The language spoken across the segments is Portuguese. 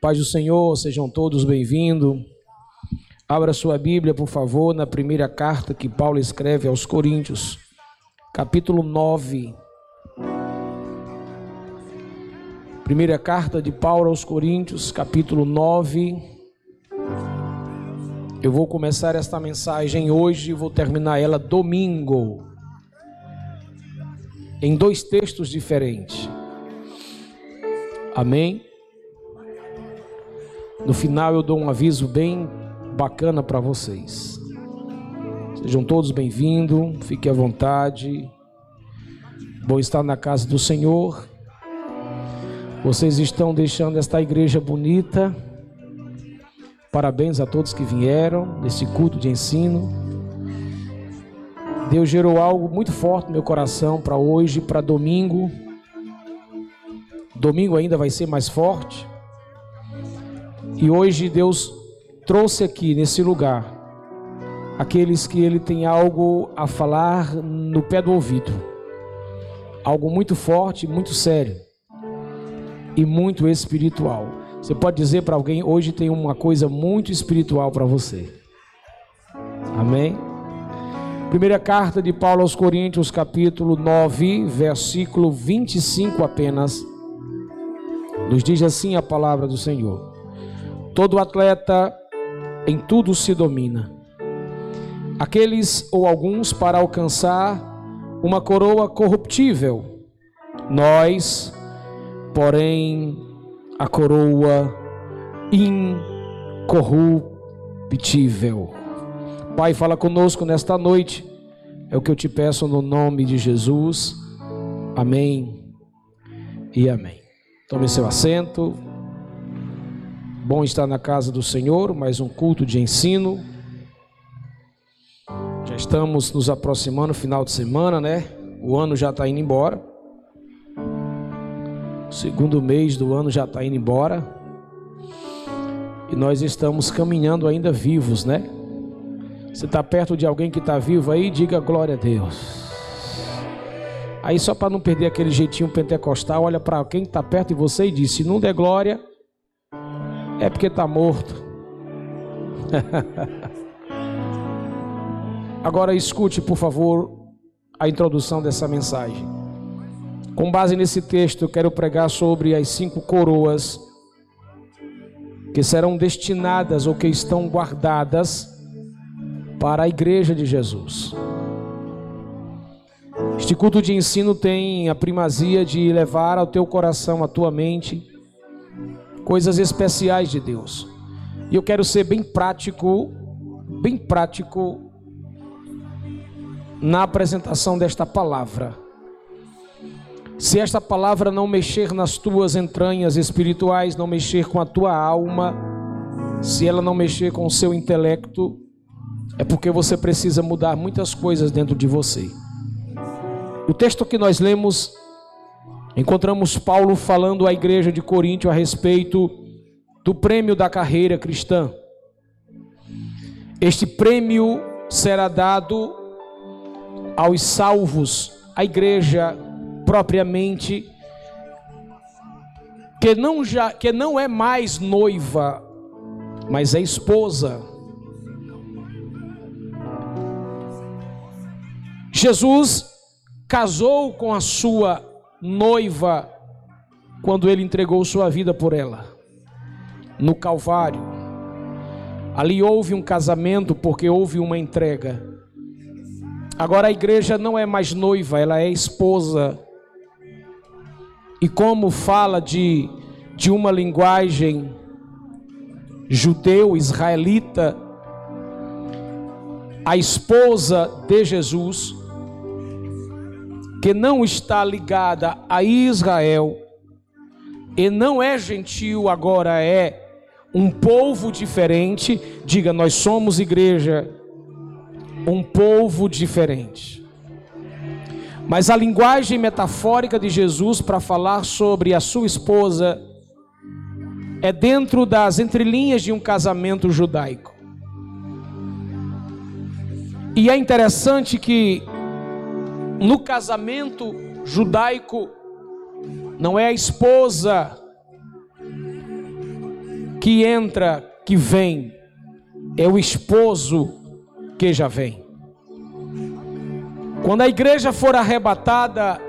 Paz do Senhor, sejam todos bem-vindos. Abra sua Bíblia, por favor, na primeira carta que Paulo escreve aos Coríntios, capítulo 9. Primeira carta de Paulo aos Coríntios, capítulo 9. Eu vou começar esta mensagem hoje e vou terminar ela domingo. Em dois textos diferentes. Amém? No final eu dou um aviso bem bacana para vocês. Sejam todos bem-vindos, fiquem à vontade. Bom estar na casa do Senhor. Vocês estão deixando esta igreja bonita. Parabéns a todos que vieram nesse culto de ensino. Deus gerou algo muito forte no meu coração para hoje, para domingo. Domingo ainda vai ser mais forte. E hoje Deus trouxe aqui nesse lugar aqueles que ele tem algo a falar no pé do ouvido. Algo muito forte, muito sério e muito espiritual. Você pode dizer para alguém: hoje tem uma coisa muito espiritual para você. Amém? Primeira carta de Paulo aos Coríntios, capítulo 9, versículo 25 apenas. Nos diz assim a palavra do Senhor. Todo atleta em tudo se domina. Aqueles ou alguns para alcançar uma coroa corruptível. Nós, porém, a coroa incorruptível. Pai, fala conosco nesta noite. É o que eu te peço no nome de Jesus. Amém e amém. Tome seu assento. Bom estar na casa do Senhor, mais um culto de ensino. Já estamos nos aproximando final de semana, né? O ano já está indo embora. O segundo mês do ano já está indo embora. E nós estamos caminhando ainda vivos, né? Você está perto de alguém que está vivo aí? Diga glória a Deus. Aí só para não perder aquele jeitinho pentecostal, olha para quem está perto de você e diz: se não der glória, é porque está morto. Agora escute, por favor, a introdução dessa mensagem. Com base nesse texto, eu quero pregar sobre as cinco coroas que serão destinadas ou que estão guardadas para a igreja de Jesus. Este culto de ensino tem a primazia de levar ao teu coração, à tua mente, coisas especiais de Deus. E eu quero ser bem prático, bem prático na apresentação desta palavra. Se esta palavra não mexer nas tuas entranhas espirituais, não mexer com a tua alma, se ela não mexer com o seu intelecto, é porque você precisa mudar muitas coisas dentro de você. O texto que nós lemos Encontramos Paulo falando à igreja de Corinto a respeito do prêmio da carreira cristã. Este prêmio será dado aos salvos, à igreja propriamente que não já que não é mais noiva, mas é esposa. Jesus casou com a sua noiva quando ele entregou sua vida por ela no Calvário. Ali houve um casamento porque houve uma entrega. Agora a igreja não é mais noiva, ela é esposa. E como fala de, de uma linguagem judeu, israelita, a esposa de Jesus que não está ligada a Israel e não é gentil, agora é um povo diferente. Diga, nós somos igreja, um povo diferente. Mas a linguagem metafórica de Jesus para falar sobre a sua esposa é dentro das entrelinhas de um casamento judaico. E é interessante que no casamento judaico, não é a esposa que entra, que vem, é o esposo que já vem. Quando a igreja for arrebatada,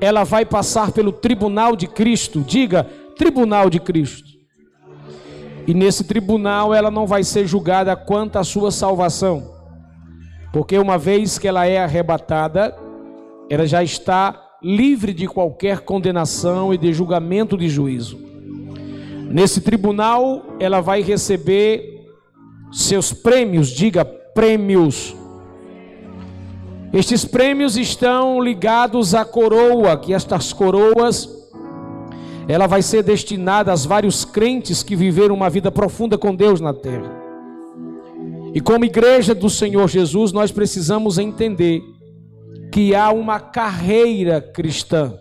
ela vai passar pelo tribunal de Cristo. Diga, tribunal de Cristo. E nesse tribunal ela não vai ser julgada quanto à sua salvação. Porque uma vez que ela é arrebatada, ela já está livre de qualquer condenação e de julgamento de juízo. Nesse tribunal, ela vai receber seus prêmios, diga prêmios. Estes prêmios estão ligados à coroa, que estas coroas ela vai ser destinada aos vários crentes que viveram uma vida profunda com Deus na terra. E como igreja do Senhor Jesus, nós precisamos entender que há uma carreira cristã.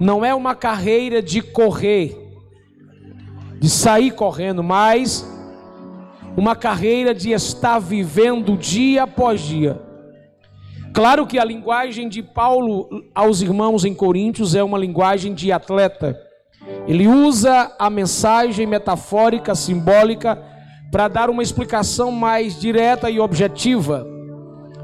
Não é uma carreira de correr, de sair correndo, mas uma carreira de estar vivendo dia após dia. Claro que a linguagem de Paulo aos irmãos em Coríntios é uma linguagem de atleta. Ele usa a mensagem metafórica, simbólica, para dar uma explicação mais direta e objetiva.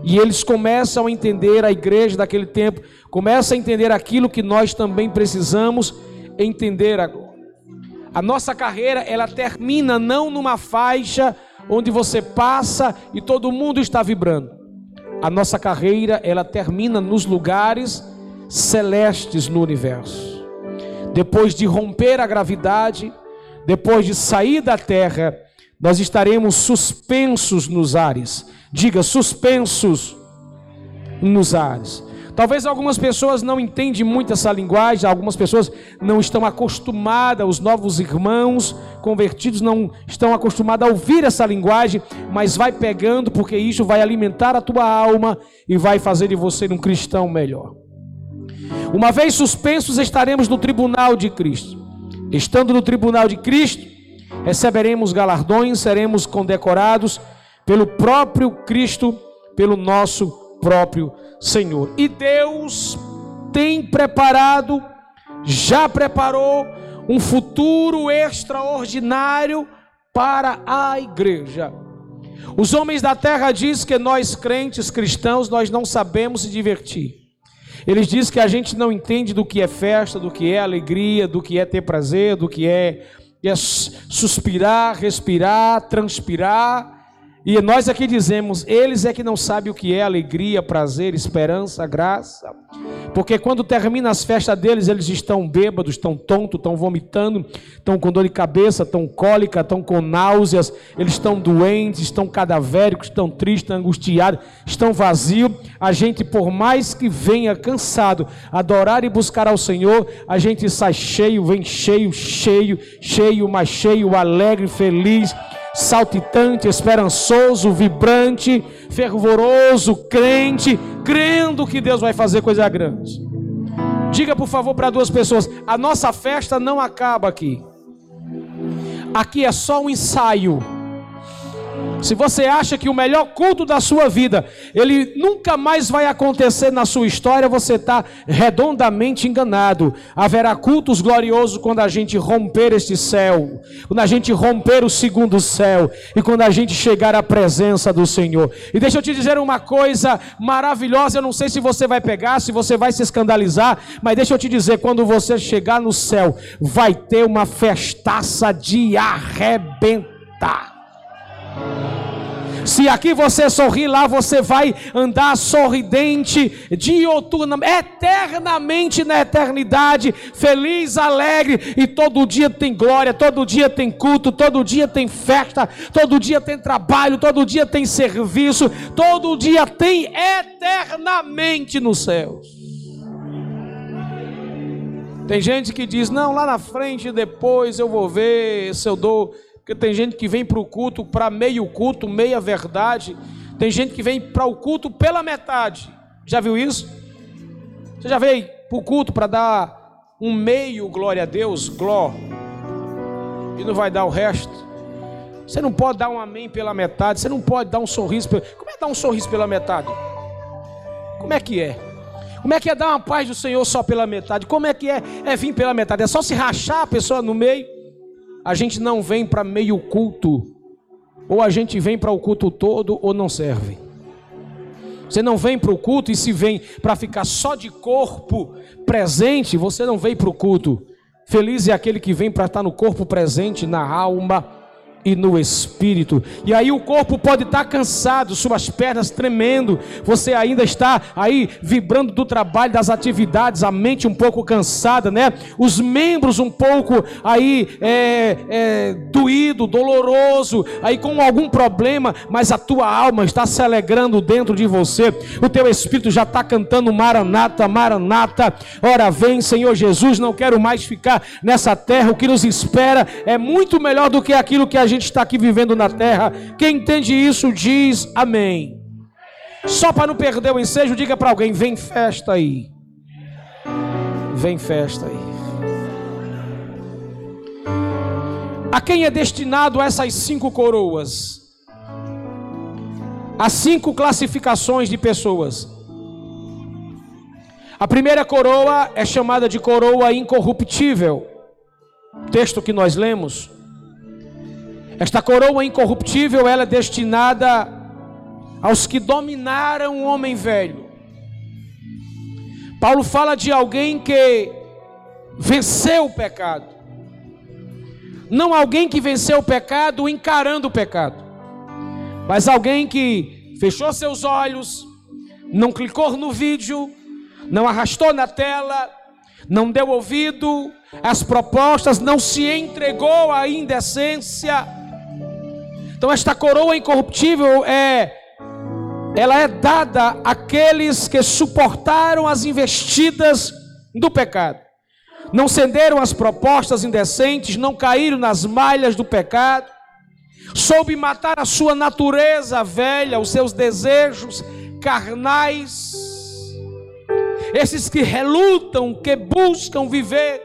E eles começam a entender, a igreja daquele tempo, começa a entender aquilo que nós também precisamos entender agora. A nossa carreira, ela termina não numa faixa onde você passa e todo mundo está vibrando. A nossa carreira, ela termina nos lugares celestes no universo. Depois de romper a gravidade, depois de sair da terra, nós estaremos suspensos nos ares. Diga, suspensos nos ares. Talvez algumas pessoas não entendem muito essa linguagem, algumas pessoas não estão acostumadas, os novos irmãos convertidos não estão acostumados a ouvir essa linguagem, mas vai pegando, porque isso vai alimentar a tua alma e vai fazer de você um cristão melhor. Uma vez suspensos, estaremos no tribunal de Cristo. Estando no tribunal de Cristo, receberemos galardões, seremos condecorados pelo próprio Cristo, pelo nosso próprio Senhor. E Deus tem preparado, já preparou um futuro extraordinário para a igreja. Os homens da terra dizem que nós crentes cristãos nós não sabemos se divertir. Eles dizem que a gente não entende do que é festa, do que é alegria, do que é ter prazer, do que é é suspirar, respirar, transpirar. E nós aqui dizemos, eles é que não sabem o que é alegria, prazer, esperança, graça. Porque quando termina as festas deles, eles estão bêbados, estão tontos, estão vomitando, estão com dor de cabeça, estão cólica, estão com náuseas, eles estão doentes, estão cadavéricos, estão tristes, angustiados, estão vazios. A gente, por mais que venha cansado, adorar e buscar ao Senhor, a gente sai cheio, vem cheio, cheio, cheio, mais cheio, alegre, feliz saltitante, esperançoso, vibrante, fervoroso, crente, crendo que Deus vai fazer coisa grande. Diga por favor para duas pessoas: a nossa festa não acaba aqui. Aqui é só um ensaio se você acha que o melhor culto da sua vida, ele nunca mais vai acontecer na sua história, você está redondamente enganado. Haverá cultos gloriosos quando a gente romper este céu, quando a gente romper o segundo céu e quando a gente chegar à presença do Senhor. E deixa eu te dizer uma coisa maravilhosa, eu não sei se você vai pegar, se você vai se escandalizar, mas deixa eu te dizer, quando você chegar no céu, vai ter uma festaça de arrebentar. Se aqui você sorrir, lá você vai andar sorridente, dioturnamente, eternamente na eternidade, feliz, alegre, e todo dia tem glória, todo dia tem culto, todo dia tem festa, todo dia tem trabalho, todo dia tem serviço, todo dia tem eternamente nos céus. Tem gente que diz: não, lá na frente, depois eu vou ver se eu dou porque tem gente que vem para o culto para meio culto, meia verdade. Tem gente que vem para o culto pela metade. Já viu isso? Você já veio para o culto para dar um meio glória a Deus, gló, e não vai dar o resto? Você não pode dar um amém pela metade, você não pode dar um sorriso. Pela... Como é dar um sorriso pela metade? Como é que é? Como é que é dar uma paz do Senhor só pela metade? Como é que é, é vir pela metade? É só se rachar a pessoa no meio? A gente não vem para meio culto, ou a gente vem para o culto todo ou não serve. Você não vem para o culto e se vem para ficar só de corpo presente, você não vem para o culto. Feliz é aquele que vem para estar no corpo presente, na alma e no espírito. E aí o corpo pode estar cansado, suas pernas tremendo, você ainda está aí vibrando do trabalho, das atividades, a mente um pouco cansada, né? Os membros um pouco aí é, é, doído, doloroso, aí com algum problema, mas a tua alma está se alegrando dentro de você. O teu espírito já está cantando Maranata, Maranata. Ora vem, Senhor Jesus, não quero mais ficar nessa terra. O que nos espera é muito melhor do que aquilo que a gente está aqui vivendo na terra. Quem entende isso diz amém. Só para não perder o ensejo, diga para alguém: vem festa aí. Vem festa aí. A quem é destinado essas cinco coroas? As cinco classificações de pessoas. A primeira coroa é chamada de coroa incorruptível. Texto que nós lemos. Esta coroa incorruptível ela é destinada aos que dominaram o homem velho. Paulo fala de alguém que venceu o pecado. Não alguém que venceu o pecado encarando o pecado, mas alguém que fechou seus olhos, não clicou no vídeo, não arrastou na tela, não deu ouvido às propostas, não se entregou à indecência então esta coroa incorruptível é ela é dada àqueles que suportaram as investidas do pecado. Não cederam as propostas indecentes, não caíram nas malhas do pecado, soube matar a sua natureza velha, os seus desejos carnais. Esses que relutam, que buscam viver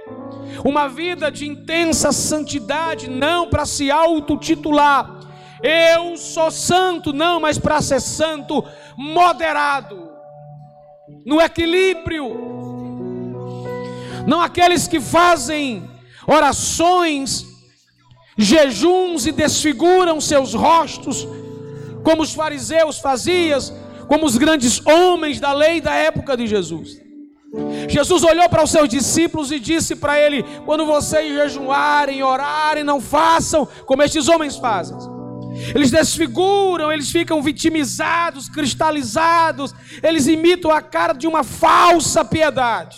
uma vida de intensa santidade, não para se autotitular, eu sou santo, não, mas para ser santo, moderado, no equilíbrio. Não aqueles que fazem orações, jejuns e desfiguram seus rostos, como os fariseus faziam, como os grandes homens da lei da época de Jesus. Jesus olhou para os seus discípulos e disse para ele: Quando vocês jejuarem, orarem, não façam como estes homens fazem eles desfiguram, eles ficam vitimizados, cristalizados, eles imitam a cara de uma falsa piedade.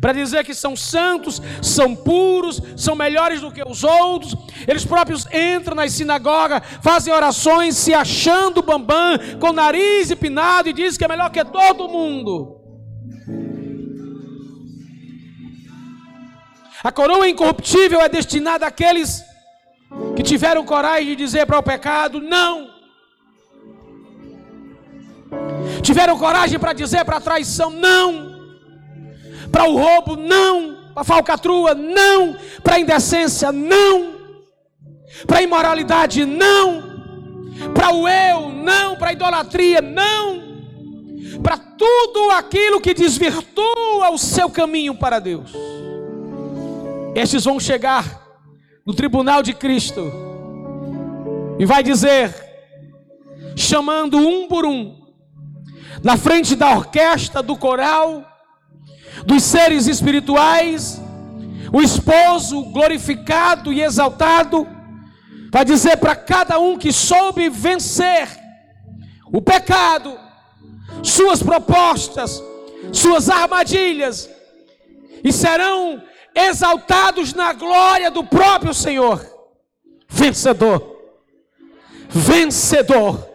Para dizer que são santos, são puros, são melhores do que os outros, eles próprios entram nas sinagogas, fazem orações se achando bambam, com o nariz empinado e dizem que é melhor que todo mundo. A coroa incorruptível é destinada àqueles que tiveram coragem de dizer para o pecado: não. Tiveram coragem para dizer para a traição: não. Para o roubo: não. Para a falcatrua: não. Para a indecência: não. Para a imoralidade: não. Para o eu: não. Para a idolatria: não. Para tudo aquilo que desvirtua o seu caminho para Deus. Estes vão chegar no tribunal de Cristo e vai dizer, chamando um por um, na frente da orquestra, do coral, dos seres espirituais, o esposo glorificado e exaltado, vai dizer para cada um que soube vencer o pecado, suas propostas, suas armadilhas, e serão exaltados na glória do próprio Senhor. Vencedor, vencedor.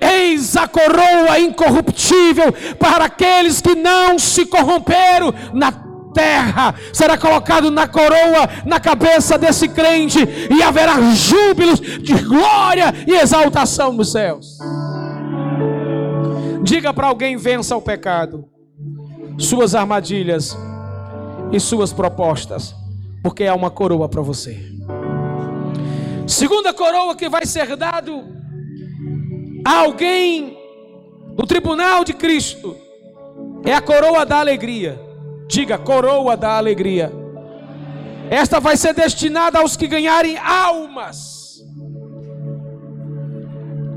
Eis a coroa incorruptível para aqueles que não se corromperam na terra. Será colocado na coroa, na cabeça desse crente, e haverá júbilos de glória e exaltação nos céus. Diga para alguém: vença o pecado, suas armadilhas e suas propostas, porque há uma coroa para você. Segunda coroa que vai ser dado a alguém no tribunal de Cristo é a coroa da alegria. Diga, coroa da alegria. Esta vai ser destinada aos que ganharem almas.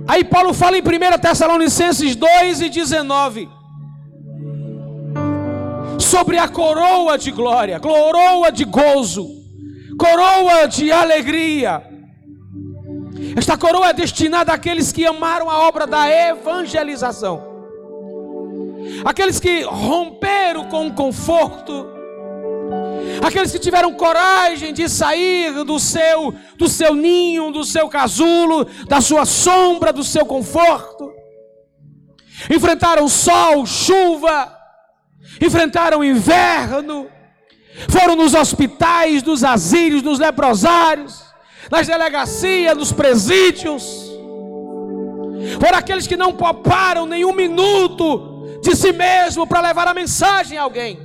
Aí Paulo fala em 1 Tessalonicenses 2 e 19 sobre a coroa de glória, coroa de gozo, coroa de alegria. Esta coroa é destinada àqueles que amaram a obra da evangelização aqueles que romperam com o conforto, aqueles que tiveram coragem de sair do seu do seu ninho, do seu casulo, da sua sombra, do seu conforto. Enfrentaram sol, chuva, enfrentaram inverno, foram nos hospitais, nos asilos, nos leprosários, nas delegacias, nos presídios. Foram aqueles que não pouparam nenhum minuto de si mesmo para levar a mensagem a alguém.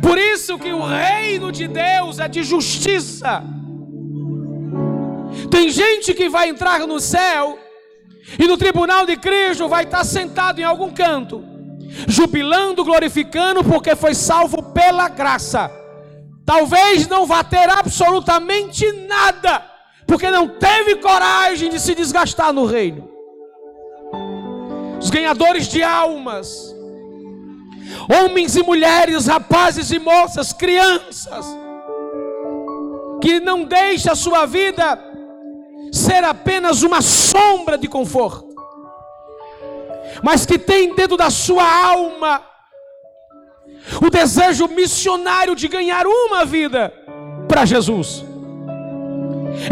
Por isso que o reino de Deus é de justiça. Tem gente que vai entrar no céu e no tribunal de Cristo vai estar sentado em algum canto, jubilando, glorificando, porque foi salvo pela graça. Talvez não vá ter absolutamente nada, porque não teve coragem de se desgastar no reino os ganhadores de almas, homens e mulheres, rapazes e moças, crianças, que não deixa a sua vida ser apenas uma sombra de conforto, mas que tem dentro da sua alma o desejo missionário de ganhar uma vida para Jesus.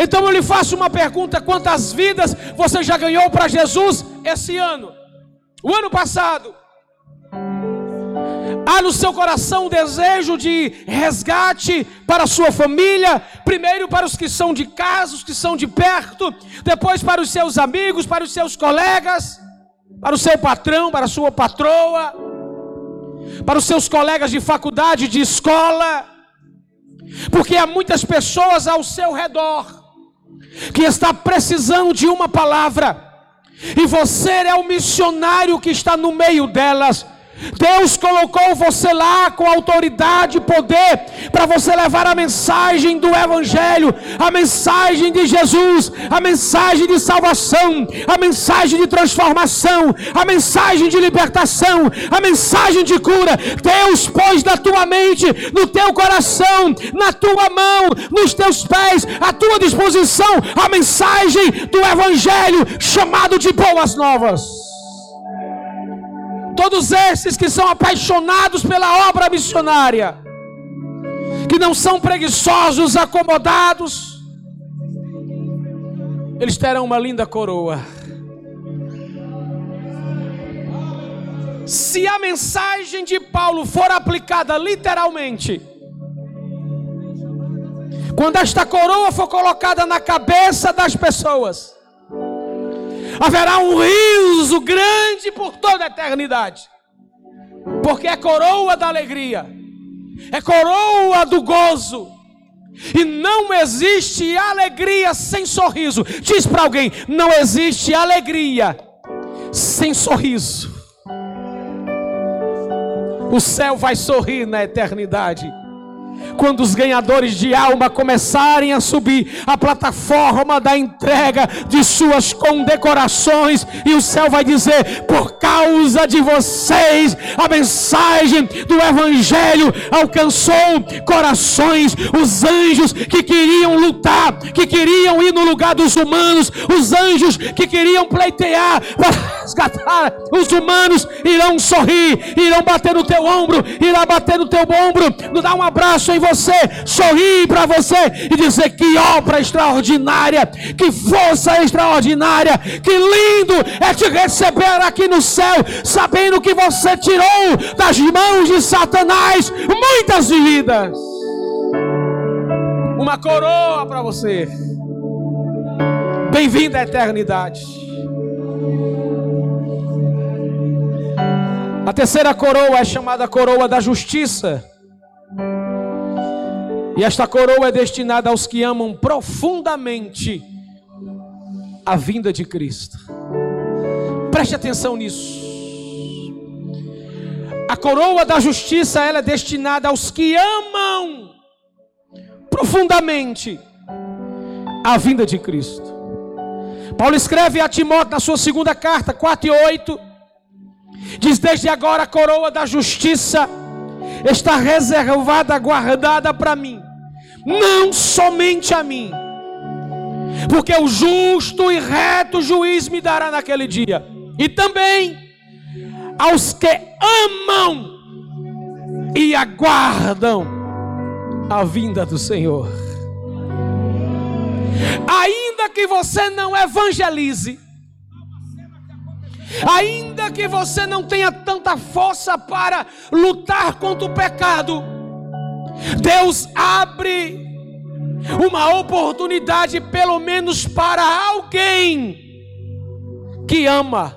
Então eu lhe faço uma pergunta: quantas vidas você já ganhou para Jesus esse ano? O ano passado, há no seu coração um desejo de resgate para a sua família, primeiro para os que são de casa, os que são de perto, depois para os seus amigos, para os seus colegas, para o seu patrão, para a sua patroa, para os seus colegas de faculdade, de escola, porque há muitas pessoas ao seu redor que está precisando de uma palavra e você é o missionário que está no meio delas. Deus colocou você lá com autoridade e poder para você levar a mensagem do Evangelho, a mensagem de Jesus, a mensagem de salvação, a mensagem de transformação, a mensagem de libertação, a mensagem de cura. Deus pôs na tua mente, no teu coração, na tua mão, nos teus pés, à tua disposição, a mensagem do Evangelho chamado de Boas Novas. Todos esses que são apaixonados pela obra missionária, que não são preguiçosos, acomodados, eles terão uma linda coroa. Se a mensagem de Paulo for aplicada literalmente, quando esta coroa for colocada na cabeça das pessoas, haverá um riso grande por toda a eternidade, porque é coroa da alegria, é coroa do gozo, e não existe alegria sem sorriso. Diz para alguém: não existe alegria sem sorriso. O céu vai sorrir na eternidade quando os ganhadores de alma começarem a subir a plataforma da entrega de suas condecorações, e o céu vai dizer: por causa de vocês, a mensagem do Evangelho alcançou corações, os anjos que queriam lutar, que queriam ir no lugar dos humanos, os anjos que queriam pleitear para resgatar. Os humanos, irão sorrir, irão bater no teu ombro, irão bater no teu ombro, dar um abraço em você, sorrir para você e dizer que obra extraordinária, que força extraordinária, que lindo é te receber aqui no céu, sabendo que você tirou das mãos de Satanás muitas vidas. Uma coroa para você. Bem-vindo à eternidade. A terceira coroa é chamada coroa da justiça. E esta coroa é destinada aos que amam profundamente a vinda de Cristo. Preste atenção nisso. A coroa da justiça ela é destinada aos que amam profundamente a vinda de Cristo. Paulo escreve a Timóteo na sua segunda carta, 4 e 8, diz: Desde agora a coroa da justiça está reservada, guardada para mim, não somente a mim, porque o justo e reto juiz me dará naquele dia, e também aos que amam e aguardam a vinda do Senhor. Ainda que você não evangelize, ainda que você não tenha tanta força para lutar contra o pecado, Deus abre uma oportunidade, pelo menos para alguém que ama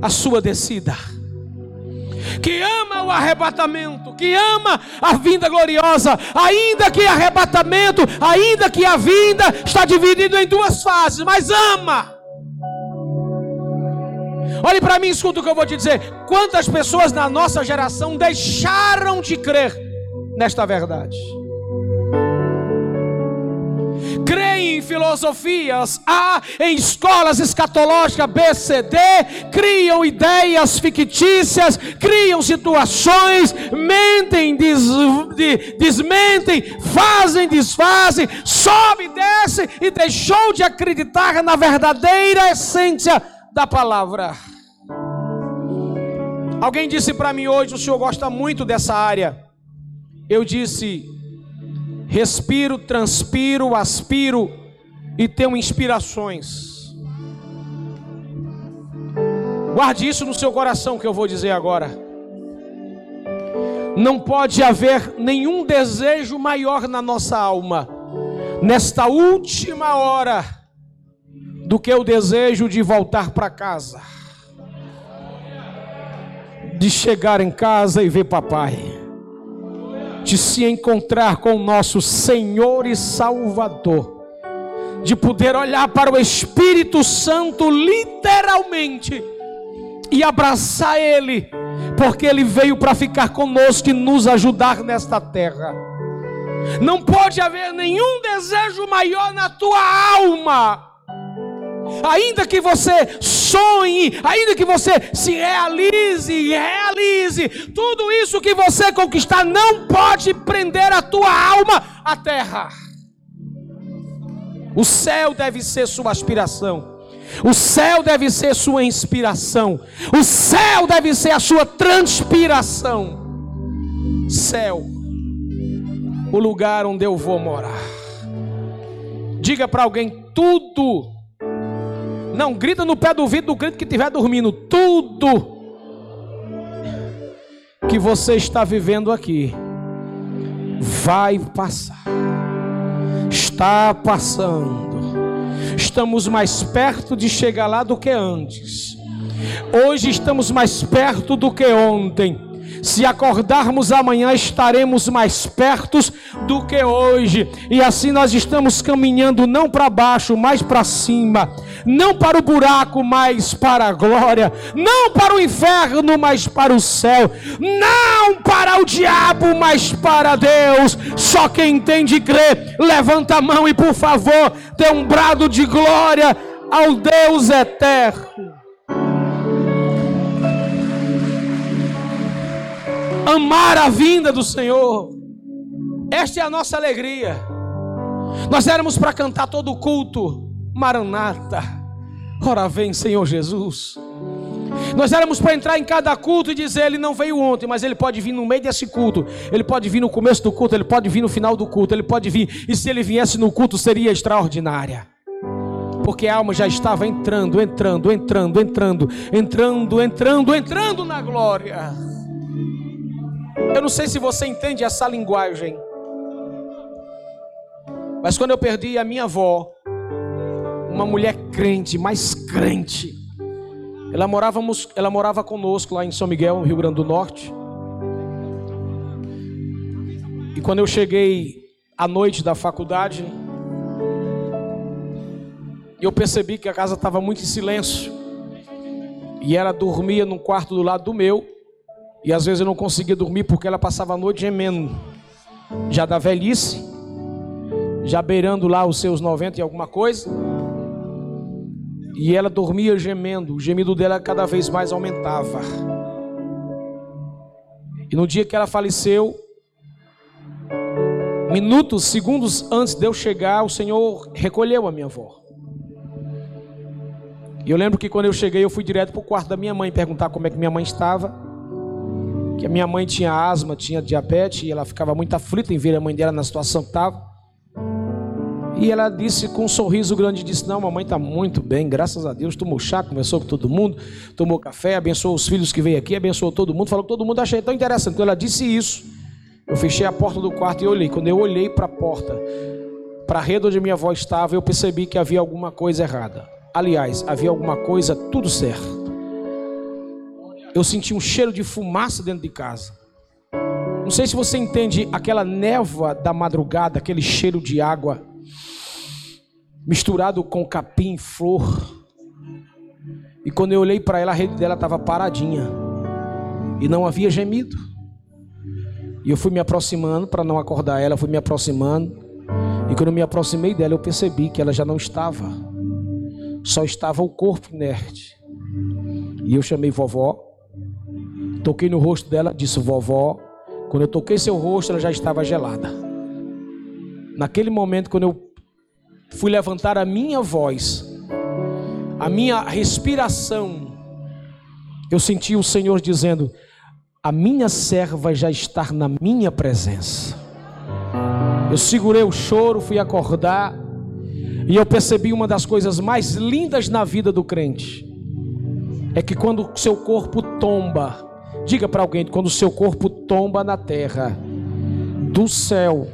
a sua descida que ama o arrebatamento, que ama a vinda gloriosa, ainda que arrebatamento, ainda que a vinda está dividido em duas fases, mas ama. Olhe para mim, escuta o que eu vou te dizer. Quantas pessoas na nossa geração deixaram de crer nesta verdade? creem em filosofias A, em escolas escatológicas B, C, D, criam ideias fictícias, criam situações, mentem, des, de, desmentem, fazem, desfazem, sobe, desce e deixou de acreditar na verdadeira essência da palavra. Alguém disse para mim hoje: o senhor gosta muito dessa área. Eu disse: respiro, transpiro, aspiro e tenho inspirações. Guarde isso no seu coração que eu vou dizer agora. Não pode haver nenhum desejo maior na nossa alma, nesta última hora, do que o desejo de voltar para casa, de chegar em casa e ver papai de se encontrar com o nosso Senhor e Salvador, de poder olhar para o Espírito Santo literalmente e abraçar Ele, porque Ele veio para ficar conosco e nos ajudar nesta terra. Não pode haver nenhum desejo maior na tua alma ainda que você sonhe, ainda que você se realize, realize, tudo isso que você conquistar não pode prender a tua alma à terra. O céu deve ser sua aspiração. O céu deve ser sua inspiração. O céu deve ser a sua transpiração. Céu, o lugar onde eu vou morar. Diga para alguém tudo não, grita no pé do vidro do grito que estiver dormindo. Tudo que você está vivendo aqui vai passar. Está passando. Estamos mais perto de chegar lá do que antes. Hoje estamos mais perto do que ontem. Se acordarmos amanhã, estaremos mais perto do que hoje. E assim nós estamos caminhando não para baixo, mas para cima. Não para o buraco, mas para a glória. Não para o inferno, mas para o céu. Não para o diabo, mas para Deus. Só quem entende e crê, levanta a mão e por favor, dê um brado de glória ao Deus eterno. Amar a vinda do Senhor. Esta é a nossa alegria. Nós éramos para cantar todo o culto, Maranata. Ora vem, Senhor Jesus. Nós éramos para entrar em cada culto e dizer: Ele não veio ontem, mas Ele pode vir no meio desse culto, Ele pode vir no começo do culto, Ele pode vir no final do culto, Ele pode vir, e se Ele viesse no culto seria extraordinária, porque a alma já estava entrando, entrando, entrando, entrando, entrando, entrando, entrando na glória. Eu não sei se você entende essa linguagem. Mas quando eu perdi a minha avó, uma mulher crente, mais crente, ela, morávamos, ela morava conosco lá em São Miguel, no Rio Grande do Norte. E quando eu cheguei à noite da faculdade, eu percebi que a casa estava muito em silêncio. E ela dormia num quarto do lado do meu. E às vezes eu não conseguia dormir porque ela passava a noite gemendo, já da velhice, já beirando lá os seus 90 e alguma coisa. E ela dormia gemendo, o gemido dela cada vez mais aumentava. E no dia que ela faleceu, minutos, segundos antes de eu chegar, o Senhor recolheu a minha avó. E eu lembro que quando eu cheguei, eu fui direto para o quarto da minha mãe perguntar como é que minha mãe estava. Que a minha mãe tinha asma, tinha diabetes, e ela ficava muito aflita em ver a mãe dela na situação que estava. E ela disse com um sorriso grande, disse, não, mamãe está muito bem, graças a Deus, tomou chá, conversou com todo mundo, tomou café, abençoou os filhos que veio aqui, abençoou todo mundo, falou que todo mundo achei tão interessante. Quando ela disse isso, eu fechei a porta do quarto e olhei. Quando eu olhei para a porta, para a rede onde minha avó estava, eu percebi que havia alguma coisa errada. Aliás, havia alguma coisa tudo certo. Eu senti um cheiro de fumaça dentro de casa. Não sei se você entende aquela névoa da madrugada, aquele cheiro de água misturado com capim, flor. E quando eu olhei para ela, a rede dela estava paradinha e não havia gemido. E eu fui me aproximando para não acordar ela, fui me aproximando. E quando me aproximei dela, eu percebi que ela já não estava só estava o corpo inerte. E eu chamei vovó, toquei no rosto dela, disse vovó. Quando eu toquei seu rosto, ela já estava gelada. Naquele momento, quando eu fui levantar a minha voz, a minha respiração, eu senti o Senhor dizendo: A minha serva já está na minha presença. Eu segurei o choro, fui acordar. E eu percebi uma das coisas mais lindas na vida do crente é que quando o seu corpo tomba, diga para alguém, quando o seu corpo tomba na terra, do céu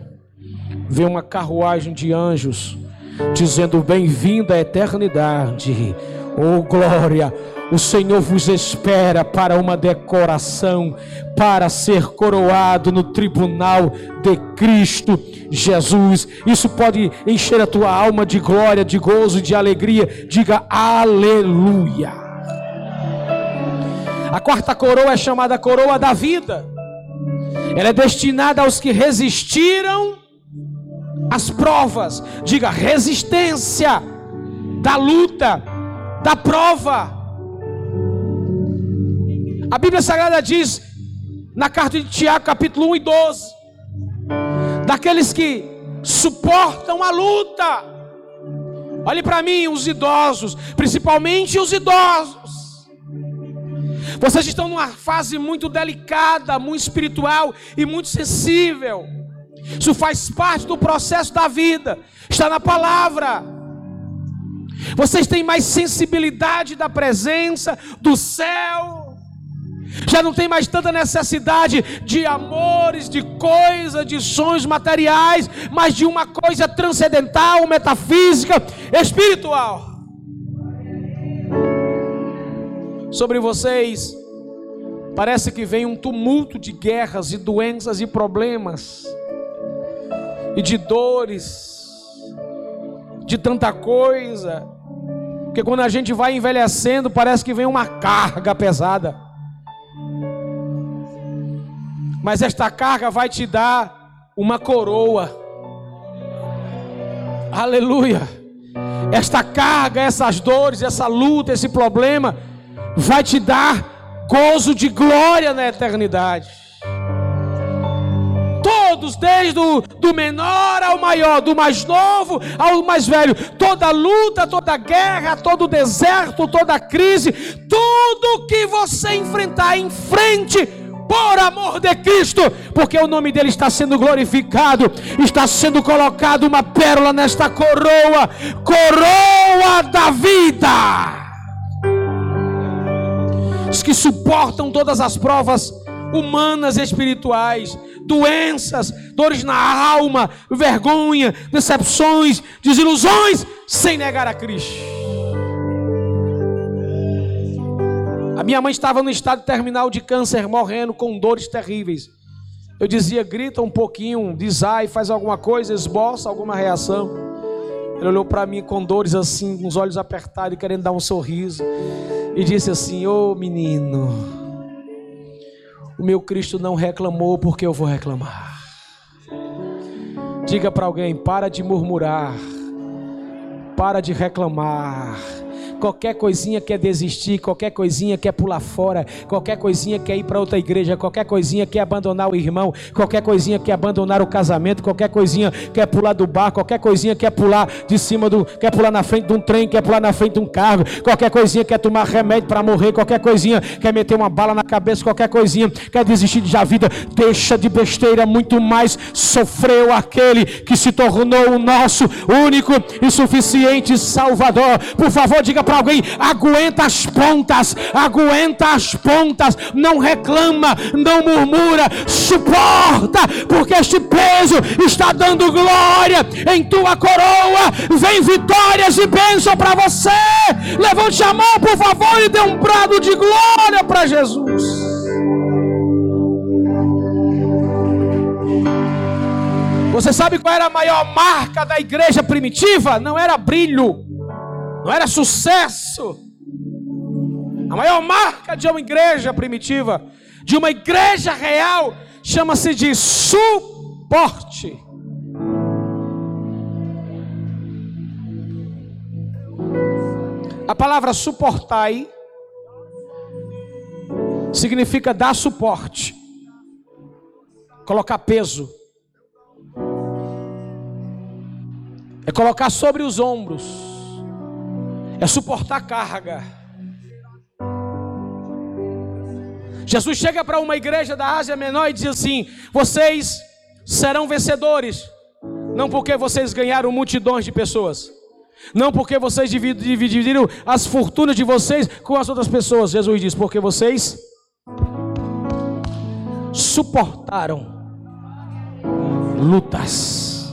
vem uma carruagem de anjos dizendo: Bem-vindo à eternidade. Oh glória! O Senhor vos espera para uma decoração, para ser coroado no tribunal de Cristo Jesus. Isso pode encher a tua alma de glória, de gozo, de alegria. Diga aleluia. A quarta coroa é chamada coroa da vida. Ela é destinada aos que resistiram às provas. Diga resistência da luta, da prova. A Bíblia Sagrada diz, na carta de Tiago, capítulo 1 e 12, daqueles que suportam a luta. Olhe para mim, os idosos, principalmente os idosos. Vocês estão numa fase muito delicada, muito espiritual e muito sensível. Isso faz parte do processo da vida, está na palavra. Vocês têm mais sensibilidade da presença do céu já não tem mais tanta necessidade de amores, de coisas, de sonhos materiais, mas de uma coisa transcendental, metafísica, espiritual. Sobre vocês, parece que vem um tumulto de guerras e doenças e problemas, e de dores, de tanta coisa, porque quando a gente vai envelhecendo, parece que vem uma carga pesada. mas esta carga vai te dar uma coroa. Aleluia. Esta carga, essas dores, essa luta, esse problema, vai te dar gozo de glória na eternidade. Todos, desde o do menor ao maior, do mais novo ao mais velho, toda luta, toda guerra, todo deserto, toda crise, tudo que você enfrentar, enfrente por amor de Cristo, porque o nome dele está sendo glorificado, está sendo colocado uma pérola nesta coroa, coroa da vida. Que suportam todas as provas humanas e espirituais, doenças, dores na alma, vergonha, decepções, desilusões, sem negar a Cristo. A minha mãe estava no estado terminal de câncer, morrendo com dores terríveis. Eu dizia, grita um pouquinho, diz ai, faz alguma coisa, esboça alguma reação. Ele olhou para mim com dores assim, com os olhos apertados e querendo dar um sorriso. E disse assim: Ô oh, menino, o meu Cristo não reclamou porque eu vou reclamar. Diga para alguém: para de murmurar, para de reclamar qualquer coisinha quer desistir, qualquer coisinha quer pular fora, qualquer coisinha quer ir para outra igreja, qualquer coisinha quer abandonar o irmão, qualquer coisinha quer abandonar o casamento, qualquer coisinha quer pular do bar, qualquer coisinha quer pular de cima do, quer pular na frente de um trem, quer pular na frente de um carro, qualquer coisinha quer tomar remédio para morrer, qualquer coisinha quer meter uma bala na cabeça, qualquer coisinha quer desistir de vida, deixa de besteira, muito mais sofreu aquele que se tornou o nosso único e suficiente Salvador. Por favor, diga para alguém: aguenta as pontas, aguenta as pontas, não reclama, não murmura, suporta, porque este peso está dando glória em tua coroa. Vem vitórias e bênção para você. Levante a mão, por favor, e dê um brado de glória para Jesus. Você sabe qual era a maior marca da igreja primitiva? Não era brilho, não era sucesso. A maior marca de uma igreja primitiva, de uma igreja real, chama-se de suporte. A palavra suportai significa dar suporte, colocar peso, é colocar sobre os ombros é suportar carga. Jesus chega para uma igreja da Ásia Menor e diz assim: Vocês serão vencedores, não porque vocês ganharam multidões de pessoas, não porque vocês dividiram as fortunas de vocês com as outras pessoas. Jesus diz: Porque vocês suportaram lutas.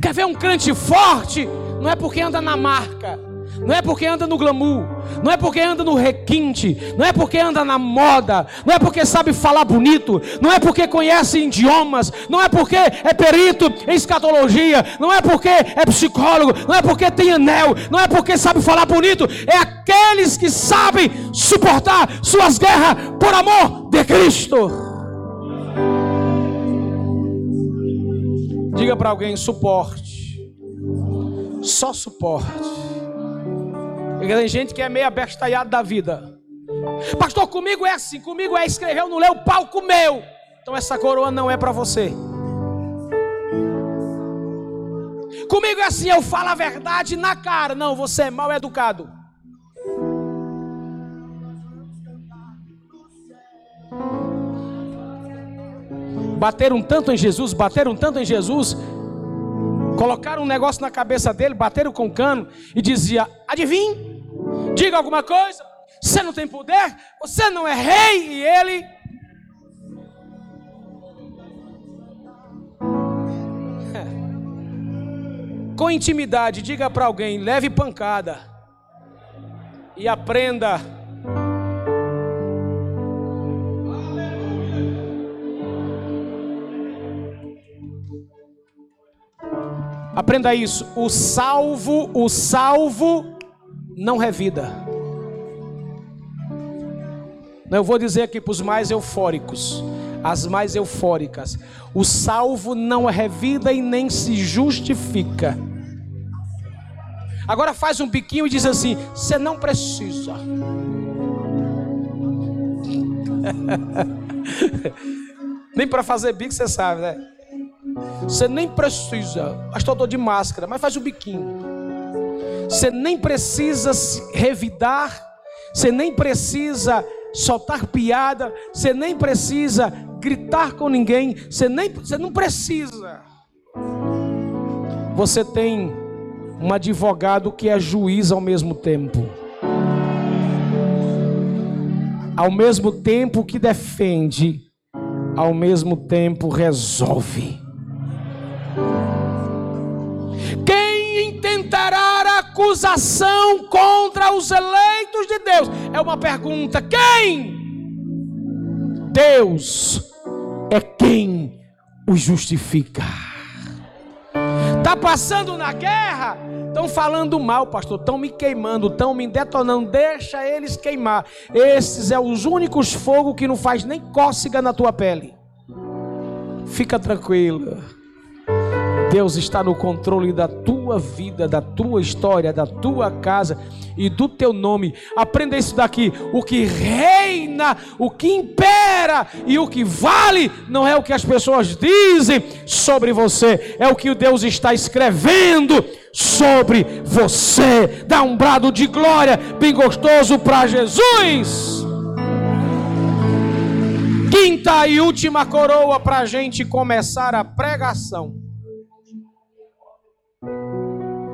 Quer ver um crente forte? Não é porque anda na marca, não é porque anda no glamour, não é porque anda no requinte, não é porque anda na moda, não é porque sabe falar bonito, não é porque conhece idiomas, não é porque é perito em escatologia, não é porque é psicólogo, não é porque tem anel, não é porque sabe falar bonito, é aqueles que sabem suportar suas guerras por amor de Cristo. Diga para alguém: suporte só suporte. Tem gente que é meio abestalhado da vida. Pastor, comigo é assim, comigo é escreveu, não leu, o pau comeu. Então essa coroa não é para você. Comigo é assim, eu falo a verdade na cara. Não, você é mal educado. Bateram tanto em Jesus, bateram tanto em Jesus, Colocaram um negócio na cabeça dele, bateram com cano e dizia: Adivinhe, diga alguma coisa. Você não tem poder, você não é rei. E ele. Com intimidade, diga para alguém: leve pancada e aprenda Aprenda isso. O salvo, o salvo não revida. Eu vou dizer aqui para os mais eufóricos, as mais eufóricas. O salvo não revida e nem se justifica. Agora faz um biquinho e diz assim: você não precisa. nem para fazer bico você sabe, né? Você nem precisa, pastor, estou de máscara, mas faz o biquinho. Você nem precisa se revidar, você nem precisa soltar piada, você nem precisa gritar com ninguém, você nem você não precisa. Você tem um advogado que é juiz ao mesmo tempo. Ao mesmo tempo que defende, ao mesmo tempo resolve. Intentará acusação contra os eleitos de Deus? É uma pergunta. Quem? Deus é quem os justifica. Está passando na guerra? Estão falando mal, pastor. Estão me queimando, estão me detonando. Deixa eles queimar. Esses é os únicos fogos que não faz nem cócega na tua pele. Fica tranquila. Deus está no controle da tua vida, da tua história, da tua casa e do teu nome. Aprenda isso daqui. O que reina, o que impera e o que vale não é o que as pessoas dizem sobre você, é o que Deus está escrevendo sobre você. Dá um brado de glória bem gostoso para Jesus. Quinta e última coroa para a gente começar a pregação.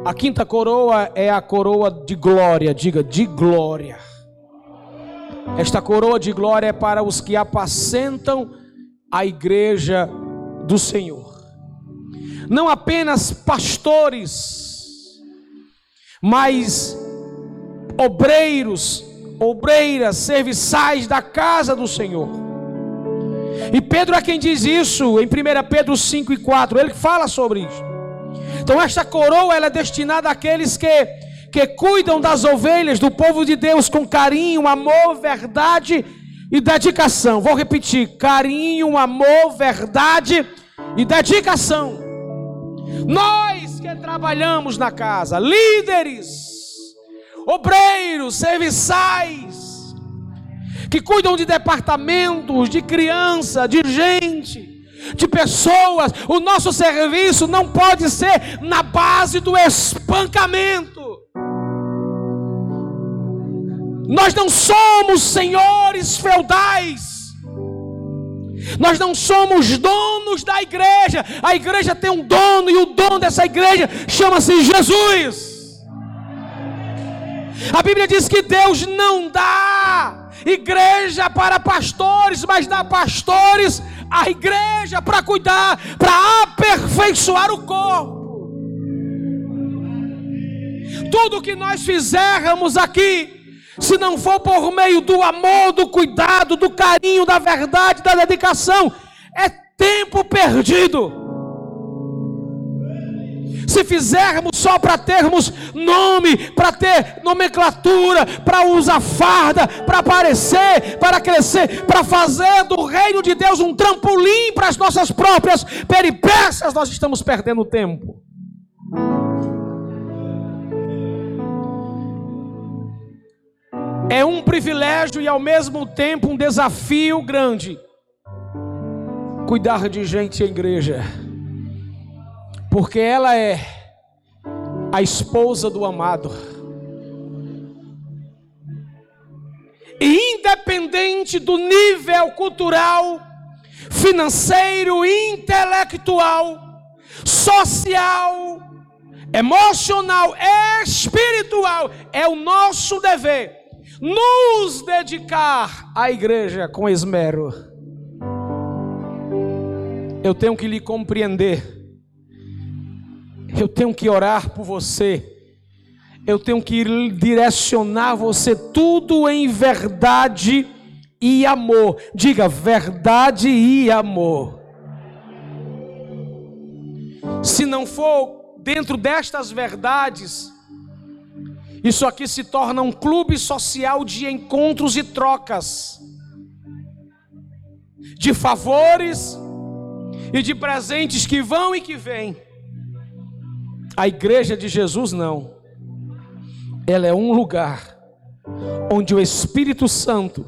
A quinta coroa é a coroa de glória, diga de glória. Esta coroa de glória é para os que apacentam a igreja do Senhor. Não apenas pastores, mas obreiros, obreiras, serviçais da casa do Senhor. E Pedro é quem diz isso em 1 Pedro 5 e 4. Ele fala sobre isso. Então esta coroa ela é destinada àqueles que que cuidam das ovelhas do povo de Deus com carinho, amor, verdade e dedicação. Vou repetir: carinho, amor, verdade e dedicação. Nós que trabalhamos na casa, líderes, obreiros, serviçais, que cuidam de departamentos, de criança, de gente, de pessoas. O nosso serviço não pode ser na base do espancamento. Nós não somos senhores feudais. Nós não somos donos da igreja. A igreja tem um dono e o dono dessa igreja chama-se Jesus. A Bíblia diz que Deus não dá igreja para pastores, mas dá pastores a igreja para cuidar, para aperfeiçoar o corpo. Tudo que nós fizermos aqui, se não for por meio do amor, do cuidado, do carinho, da verdade, da dedicação, é tempo perdido se fizermos só para termos nome, para ter nomenclatura, para usar farda, para aparecer, para crescer, para fazer do reino de Deus um trampolim para as nossas próprias peripécias, nós estamos perdendo tempo. É um privilégio e ao mesmo tempo um desafio grande cuidar de gente em igreja porque ela é a esposa do amado. E independente do nível cultural, financeiro, intelectual, social, emocional, espiritual, é o nosso dever nos dedicar à igreja com esmero. Eu tenho que lhe compreender eu tenho que orar por você. Eu tenho que direcionar você tudo em verdade e amor. Diga verdade e amor. Se não for dentro destas verdades, isso aqui se torna um clube social de encontros e trocas, de favores e de presentes que vão e que vêm. A igreja de Jesus não. Ela é um lugar onde o Espírito Santo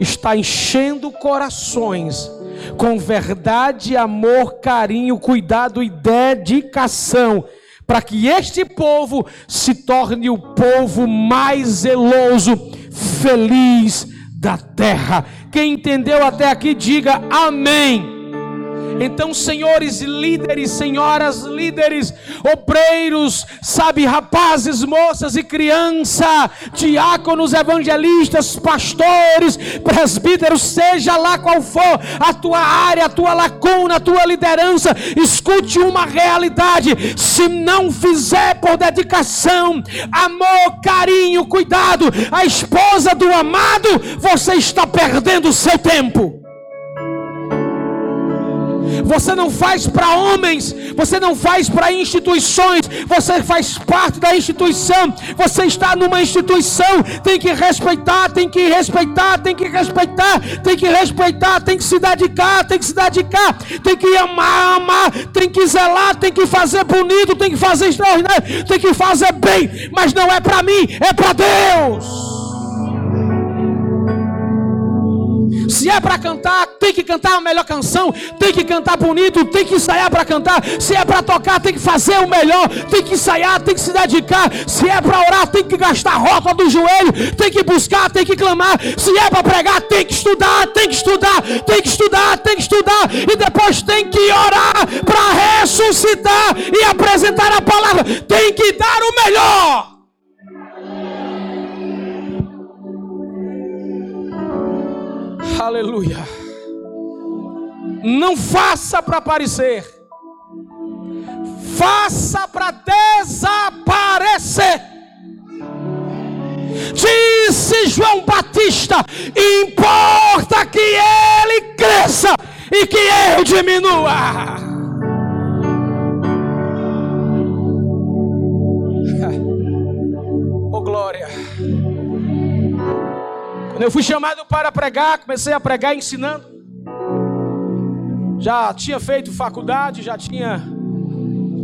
está enchendo corações com verdade, amor, carinho, cuidado e dedicação, para que este povo se torne o povo mais zeloso, feliz da terra. Quem entendeu até aqui, diga amém. Então, senhores líderes, senhoras líderes, obreiros, sabe, rapazes, moças e criança, diáconos, evangelistas, pastores, presbíteros, seja lá qual for a tua área, a tua lacuna, a tua liderança, escute uma realidade: se não fizer por dedicação, amor, carinho, cuidado, a esposa do amado, você está perdendo o seu tempo. Você não faz para homens, você não faz para instituições, você faz parte da instituição. Você está numa instituição, tem que respeitar, tem que respeitar, tem que respeitar, tem que respeitar, tem que se dedicar, tem que se dedicar, tem que amar, amar, tem que zelar, tem que fazer bonito, tem que fazer extraordinário, tem que fazer bem, mas não é para mim, é para Deus. Se é para cantar, tem que cantar a melhor canção, tem que cantar bonito, tem que ensaiar para cantar. Se é para tocar, tem que fazer o melhor, tem que ensaiar, tem que se dedicar. Se é para orar, tem que gastar roupa do joelho, tem que buscar, tem que clamar. Se é para pregar, tem que estudar, tem que estudar, tem que estudar, tem que estudar e depois tem que orar para ressuscitar e apresentar a palavra. Tem que dar o melhor. Aleluia. Não faça para aparecer. Faça para desaparecer. Disse João Batista: importa que ele cresça e que eu diminua. Oh glória. Quando eu fui chamado para pregar, comecei a pregar ensinando. Já tinha feito faculdade, já tinha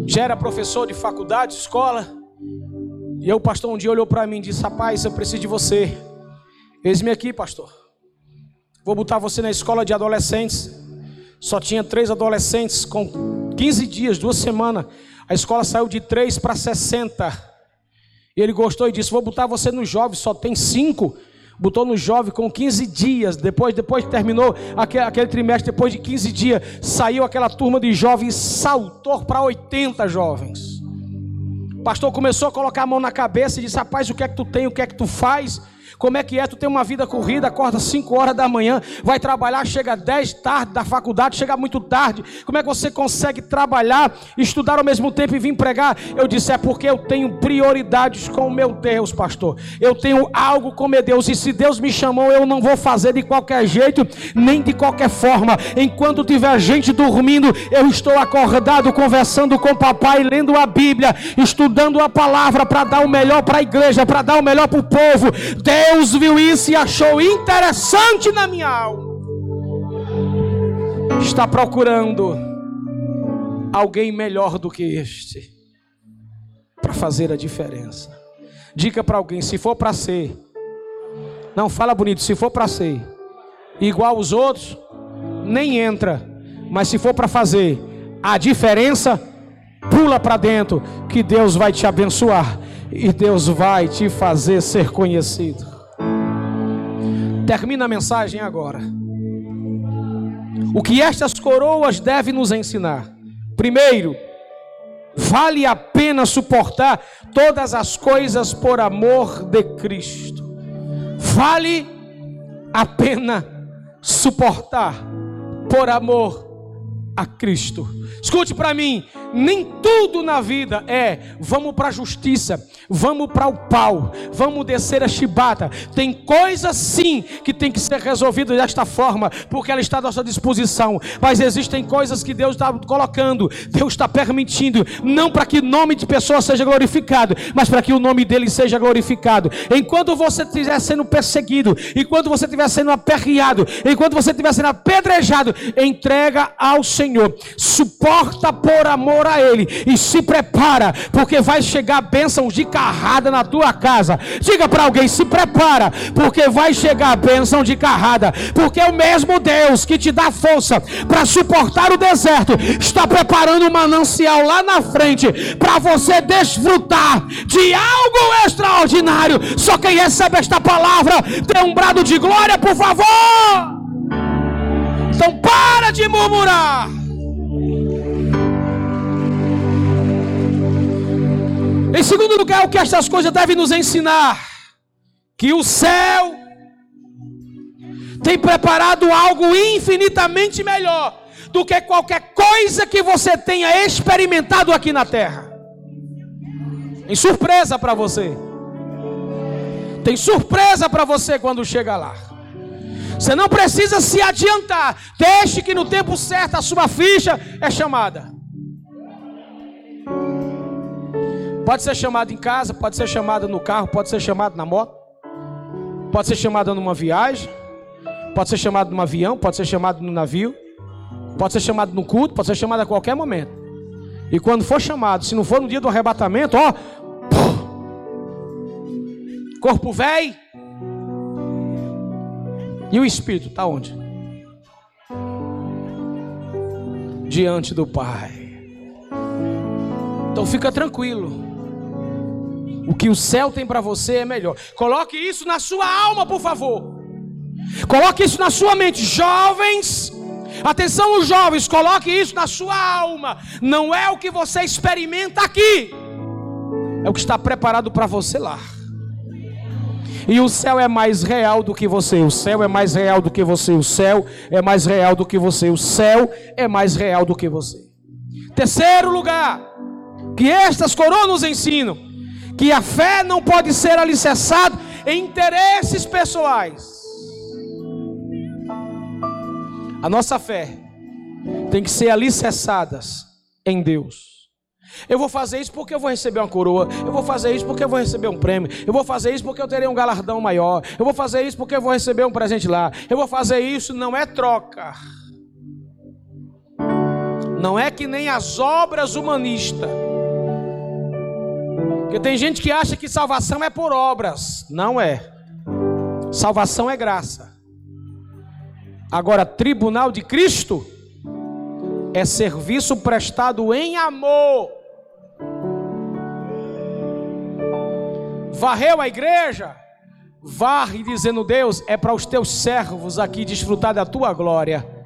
já era professor de faculdade, escola. E o pastor um dia olhou para mim e disse: Rapaz, eu preciso de você. Eis-me aqui, pastor. Vou botar você na escola de adolescentes. Só tinha três adolescentes com 15 dias, duas semanas. A escola saiu de 3 para 60. E ele gostou e disse: Vou botar você no jovem, só tem cinco botou no jovem com 15 dias, depois, depois terminou aquele, aquele trimestre, depois de 15 dias, saiu aquela turma de jovens, saltou para 80 jovens. O pastor começou a colocar a mão na cabeça e disse: Rapaz, o que é que tu tem, o que é que tu faz? Como é que é? Tu tem uma vida corrida, acorda 5 horas da manhã, vai trabalhar, chega 10 tarde da faculdade, chega muito tarde. Como é que você consegue trabalhar, estudar ao mesmo tempo e vir pregar? Eu disse: é porque eu tenho prioridades com o meu Deus, pastor. Eu tenho algo com meu Deus, e se Deus me chamou, eu não vou fazer de qualquer jeito, nem de qualquer forma. Enquanto tiver gente dormindo, eu estou acordado, conversando com o papai, lendo a Bíblia, estudando a palavra para dar o melhor para a igreja, para dar o melhor para o povo. Deus Deus viu isso e achou interessante na minha alma. Está procurando alguém melhor do que este para fazer a diferença. Diga para alguém: se for para ser, não fala bonito, se for para ser igual os outros, nem entra. Mas se for para fazer a diferença, pula para dentro, que Deus vai te abençoar e Deus vai te fazer ser conhecido. Termina a mensagem agora. O que estas coroas devem nos ensinar? Primeiro, vale a pena suportar todas as coisas por amor de Cristo. Vale a pena suportar por amor a Cristo. Escute para mim, nem tudo na vida é vamos para a justiça, vamos para o pau, vamos descer a chibata. Tem coisas sim que tem que ser resolvidas desta forma, porque ela está à nossa disposição. Mas existem coisas que Deus está colocando, Deus está permitindo, não para que o nome de pessoa seja glorificado, mas para que o nome dele seja glorificado. Enquanto você estiver sendo perseguido, enquanto você estiver sendo aperreado, enquanto você estiver sendo apedrejado, entrega ao Senhor. Suporta por amor a Ele e se prepara, porque vai chegar bênçãos de carrada na tua casa. Diga para alguém: se prepara, porque vai chegar bênção de carrada, porque é o mesmo Deus que te dá força para suportar o deserto está preparando um manancial lá na frente para você desfrutar de algo extraordinário. Só quem recebe esta palavra tem um brado de glória, por favor. Então para de murmurar. Em segundo lugar, o que estas coisas devem nos ensinar? Que o céu tem preparado algo infinitamente melhor do que qualquer coisa que você tenha experimentado aqui na terra. Tem surpresa para você. Tem surpresa para você quando chega lá. Você não precisa se adiantar. Deixe que no tempo certo a sua ficha é chamada. Pode ser chamada em casa, pode ser chamada no carro, pode ser chamada na moto, pode ser chamada numa viagem, pode ser chamada num avião, pode ser chamada no navio, pode ser chamada no culto, pode ser chamada a qualquer momento. E quando for chamado, se não for no dia do arrebatamento, ó, corpo velho, e o espírito está onde? Diante do Pai. Então fica tranquilo. O que o céu tem para você é melhor. Coloque isso na sua alma, por favor. Coloque isso na sua mente, jovens. Atenção, os jovens, coloque isso na sua alma. Não é o que você experimenta aqui, é o que está preparado para você lá. E o céu é mais real do que você. O céu é mais real do que você. O céu é mais real do que você. O céu é mais real do que você. Terceiro lugar, que estas coroas nos ensinam que a fé não pode ser alicerçada em interesses pessoais. A nossa fé tem que ser alicerçadas em Deus. Eu vou fazer isso porque eu vou receber uma coroa. Eu vou fazer isso porque eu vou receber um prêmio. Eu vou fazer isso porque eu terei um galardão maior. Eu vou fazer isso porque eu vou receber um presente lá. Eu vou fazer isso, não é troca. Não é que nem as obras humanistas. Porque tem gente que acha que salvação é por obras. Não é. Salvação é graça. Agora, tribunal de Cristo é serviço prestado em amor. varreu a igreja, varre dizendo: Deus, é para os teus servos aqui desfrutar da tua glória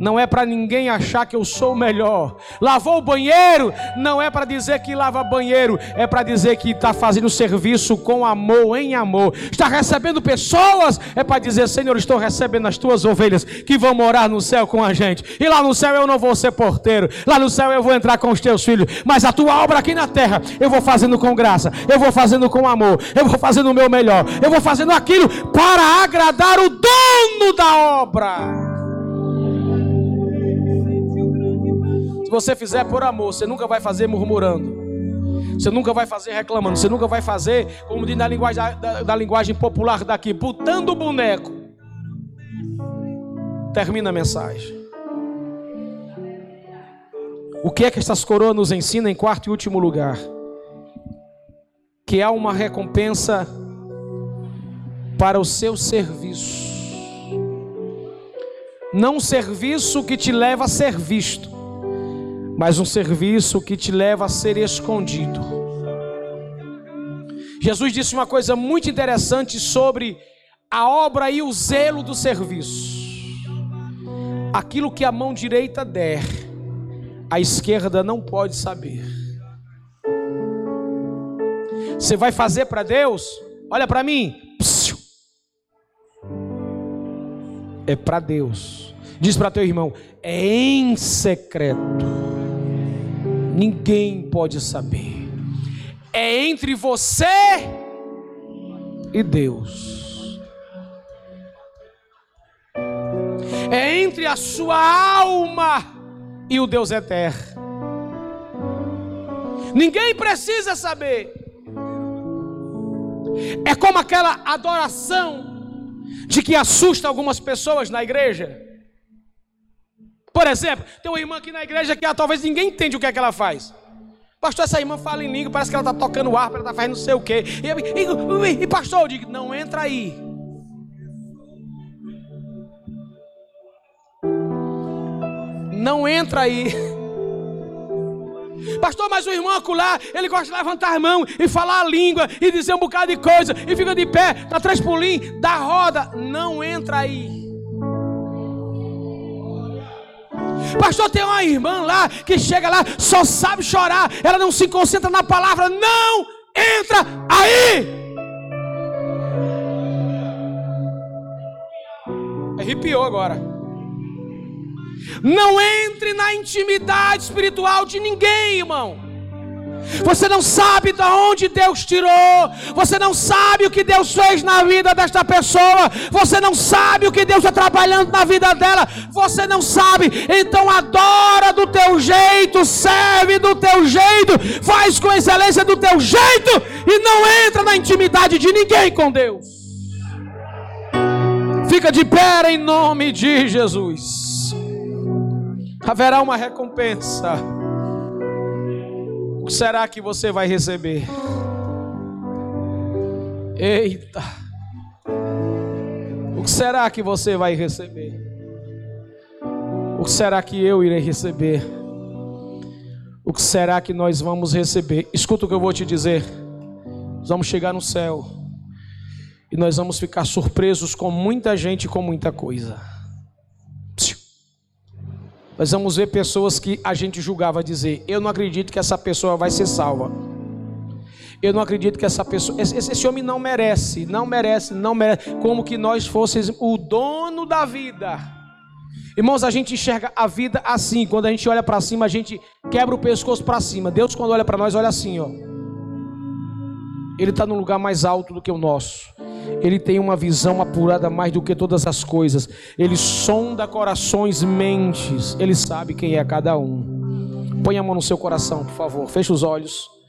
não é para ninguém achar que eu sou o melhor. Lavou o banheiro, não é para dizer que lava banheiro, é para dizer que está fazendo serviço com amor, em amor. Está recebendo pessoas, é para dizer: Senhor, estou recebendo as tuas ovelhas que vão morar no céu com a gente. E lá no céu eu não vou ser porteiro, lá no céu eu vou entrar com os teus filhos, mas a tua obra aqui na terra eu vou fazendo com graça, eu vou fazendo com amor, eu vou fazendo o meu melhor, eu vou fazendo aquilo para agradar o dono da obra. Se você fizer por amor, você nunca vai fazer murmurando. Você nunca vai fazer reclamando. Você nunca vai fazer, como diz na linguagem, da, da linguagem popular daqui, botando o boneco. Termina a mensagem. O que é que essas coroas nos ensinam em quarto e último lugar? Que há uma recompensa para o seu serviço. Não serviço que te leva a ser visto, mas um serviço que te leva a ser escondido. Jesus disse uma coisa muito interessante sobre a obra e o zelo do serviço. Aquilo que a mão direita der, a esquerda não pode saber. Você vai fazer para Deus? Olha para mim. É para Deus. Diz para teu irmão, é em secreto ninguém pode saber. É entre você e Deus. É entre a sua alma e o Deus eterno. Ninguém precisa saber. É como aquela adoração de que assusta algumas pessoas na igreja. Por exemplo, tem uma irmã aqui na igreja que ah, talvez ninguém entende o que é que ela faz. Pastor, essa irmã fala em língua, parece que ela está tocando harpa, ela está fazendo não sei o quê. E, e, e, e pastor, eu digo, não entra aí. Não entra aí. Pastor, mas o irmão acolá, ele gosta de levantar a mão e falar a língua e dizer um bocado de coisa e fica de pé, dá três pulinhos, dá roda. Não entra aí. Pastor, tem uma irmã lá que chega lá, só sabe chorar, ela não se concentra na palavra, não entra aí. Arrepiou agora. Não entre na intimidade espiritual de ninguém, irmão. Você não sabe de onde Deus tirou. Você não sabe o que Deus fez na vida desta pessoa. Você não sabe o que Deus está trabalhando na vida dela. Você não sabe. Então adora do teu jeito, serve do teu jeito, faz com excelência do teu jeito e não entra na intimidade de ninguém com Deus. Fica de pé em nome de Jesus. Haverá uma recompensa que será que você vai receber? Eita! O que será que você vai receber? O que será que eu irei receber? O que será que nós vamos receber? Escuta o que eu vou te dizer. Nós vamos chegar no céu e nós vamos ficar surpresos com muita gente e com muita coisa. Nós vamos ver pessoas que a gente julgava dizer: Eu não acredito que essa pessoa vai ser salva. Eu não acredito que essa pessoa, esse, esse homem não merece, não merece, não merece, como que nós fôssemos o dono da vida. Irmãos, a gente enxerga a vida assim. Quando a gente olha para cima, a gente quebra o pescoço para cima. Deus, quando olha para nós, olha assim, ó. Ele está num lugar mais alto do que o nosso. Ele tem uma visão apurada mais do que todas as coisas. Ele sonda corações, mentes. Ele sabe quem é cada um. Põe a mão no seu coração, por favor. Feche os olhos.